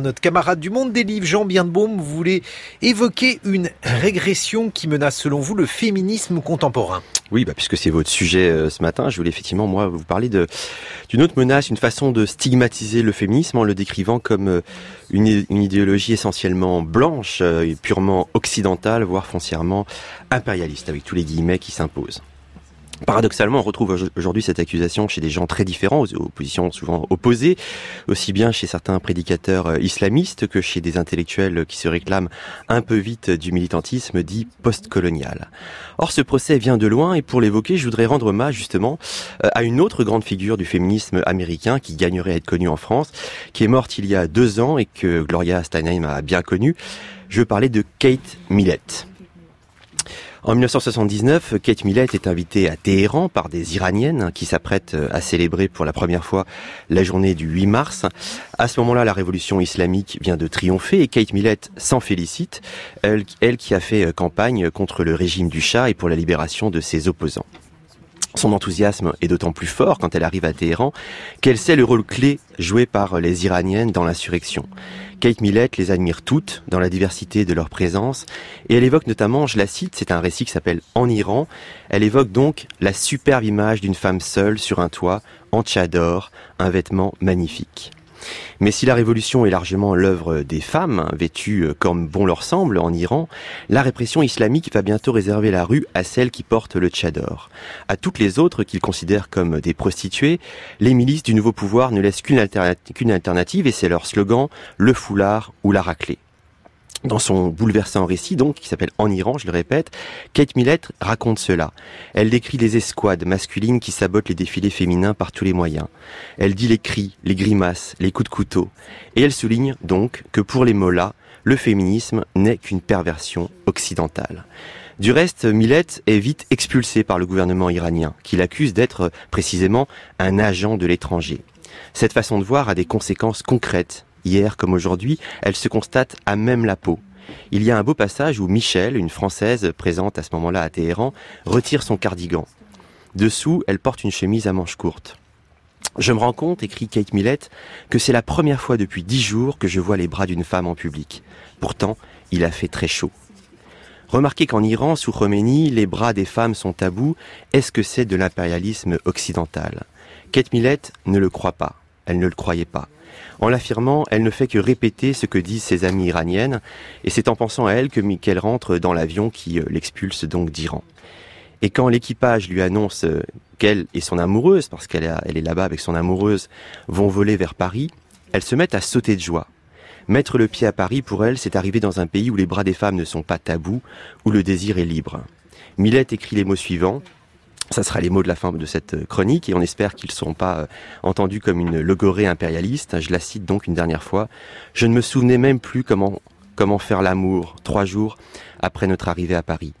Notre camarade du monde des livres, Jean Bienbaume, voulait évoquer une régression qui menace, selon vous, le féminisme contemporain. Oui, bah, puisque c'est votre sujet euh, ce matin, je voulais effectivement, moi, vous parler d'une autre menace, une façon de stigmatiser le féminisme en le décrivant comme euh, une, idéologie essentiellement blanche euh, purement occidentale, voire foncièrement impérialiste, avec tous les guillemets qui s'imposent. Paradoxalement, on retrouve aujourd'hui cette accusation chez des gens très différents, aux positions souvent opposées, aussi bien chez certains prédicateurs euh, islamistes que chez des intellectuels qui se réclament un peu vite du militantisme dit postcolonial. Or, ce procès vient de loin et pour l'évoquer, je voudrais rendre hommage justement euh, à une autre grande figure du féminisme américain qui gagnerait à être connue en France, qui est morte il y a deux ans et que Gloria Steinem a bien connue. Je veux parler de Kate Millett. En 1979, Kate Millett est invitée à Téhéran par des Iraniennes qui s'apprêtent euh, à célébrer pour la première fois la journée du 8 mars. À ce moment-là, la révolution islamique vient de triompher et Kate Millett s'en félicite, elle, elle qui a fait euh, campagne contre le régime du Shah et pour la libération de ses opposants. Son enthousiasme est d'autant plus fort quand elle arrive à Téhéran qu'elle sait le rôle clé joué par les Iraniennes dans l'insurrection. Kate Millett les admire toutes dans la diversité de leur présence et elle évoque notamment, je la cite, c'est un récit qui s'appelle En Iran, elle évoque donc la superbe image d'une femme seule sur un toit en tchador, un vêtement magnifique. Mais si la révolution est largement l'œuvre des femmes, vêtues euh, comme bon leur semble en Iran, la répression islamique va bientôt réserver la rue à celles qui portent le tchador. À toutes les autres qu'ils considèrent comme des prostituées, les milices du nouveau pouvoir ne laissent qu'une alternative et c'est leur slogan, le foulard ou la raclée. Dans son bouleversant récit, donc, qui s'appelle En Iran, je le répète, Kate Millett raconte cela. Elle décrit les escouades masculines qui sabotent les défilés féminins par tous les moyens. Elle dit les cris, les grimaces, les coups de couteau. Et elle souligne, donc, que pour les mollahs, le féminisme n'est qu'une perversion occidentale. Du reste, Millett est vite expulsée par le gouvernement iranien, qui l'accuse d'être précisément un agent de l'étranger. Cette façon de voir a des conséquences concrètes Hier comme aujourd'hui, elle se constate à même la peau. Il y a un beau passage où Michel, une Française présente à ce moment-là à Téhéran, retire son cardigan. Dessous, elle porte une chemise à manches courtes. Je me rends compte, écrit Kate Millett, que c'est la première fois depuis dix jours que je vois les bras d'une femme en public. Pourtant, il a fait très chaud. Remarquez qu'en Iran, sous Khomeini, les bras des femmes sont tabous. Est-ce que c'est de l'impérialisme occidental? Kate Millett ne le croit pas. Elle ne le croyait pas. En l'affirmant, elle ne fait que répéter ce que disent ses amies iraniennes, et c'est en pensant à elle que qu'elle rentre dans l'avion qui euh, l'expulse donc d'Iran. Et quand l'équipage lui annonce euh, qu'elle et son amoureuse, parce qu'elle est là-bas avec son amoureuse, vont voler vers Paris, elle se met à sauter de joie. Mettre le pied à Paris, pour elle, c'est arriver dans un pays où les bras des femmes ne sont pas tabous, où le désir est libre. Millette écrit les mots suivants. Ça sera les mots de la fin de cette euh, chronique et on espère qu'ils ne seront pas euh, entendus comme une logorée impérialiste. Je la cite donc une dernière fois. Je ne me souvenais même plus comment, comment faire l'amour trois jours après notre arrivée à Paris.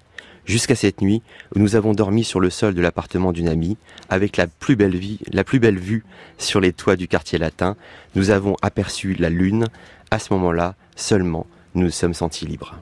Jusqu'à cette nuit où nous avons dormi sur le sol de l'appartement d'une amie avec la plus belle vie, la plus belle vue sur les toits du quartier latin. Nous avons aperçu la lune. À ce moment-là, seulement, nous nous sommes sentis libres.